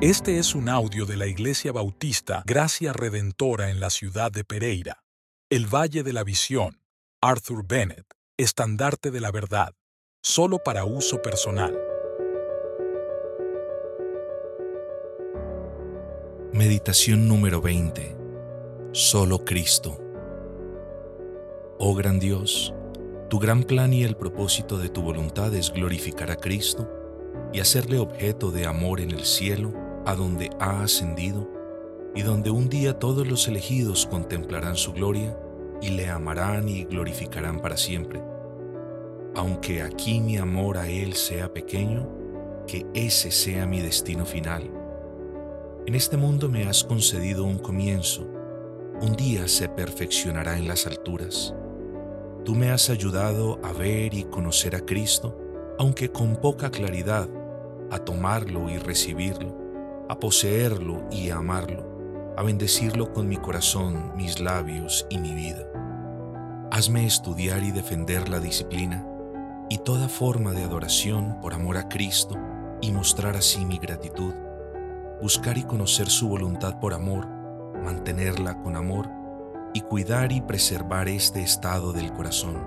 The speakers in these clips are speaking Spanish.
Este es un audio de la Iglesia Bautista Gracia Redentora en la ciudad de Pereira. El Valle de la Visión. Arthur Bennett. Estandarte de la Verdad. Solo para uso personal. Meditación número 20. Solo Cristo. Oh gran Dios, tu gran plan y el propósito de tu voluntad es glorificar a Cristo y hacerle objeto de amor en el cielo a donde ha ascendido y donde un día todos los elegidos contemplarán su gloria y le amarán y glorificarán para siempre. Aunque aquí mi amor a Él sea pequeño, que ese sea mi destino final. En este mundo me has concedido un comienzo, un día se perfeccionará en las alturas. Tú me has ayudado a ver y conocer a Cristo, aunque con poca claridad, a tomarlo y recibirlo a poseerlo y a amarlo, a bendecirlo con mi corazón, mis labios y mi vida. Hazme estudiar y defender la disciplina y toda forma de adoración por amor a Cristo y mostrar así mi gratitud, buscar y conocer su voluntad por amor, mantenerla con amor y cuidar y preservar este estado del corazón.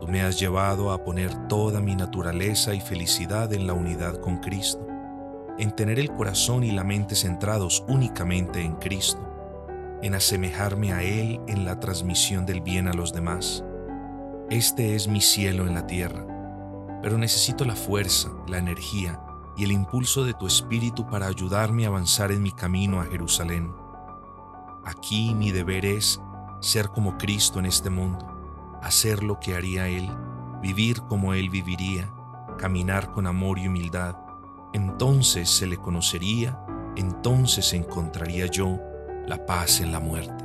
Tú me has llevado a poner toda mi naturaleza y felicidad en la unidad con Cristo en tener el corazón y la mente centrados únicamente en Cristo, en asemejarme a Él en la transmisión del bien a los demás. Este es mi cielo en la tierra, pero necesito la fuerza, la energía y el impulso de tu Espíritu para ayudarme a avanzar en mi camino a Jerusalén. Aquí mi deber es ser como Cristo en este mundo, hacer lo que haría Él, vivir como Él viviría, caminar con amor y humildad, entonces se le conocería, entonces encontraría yo la paz en la muerte.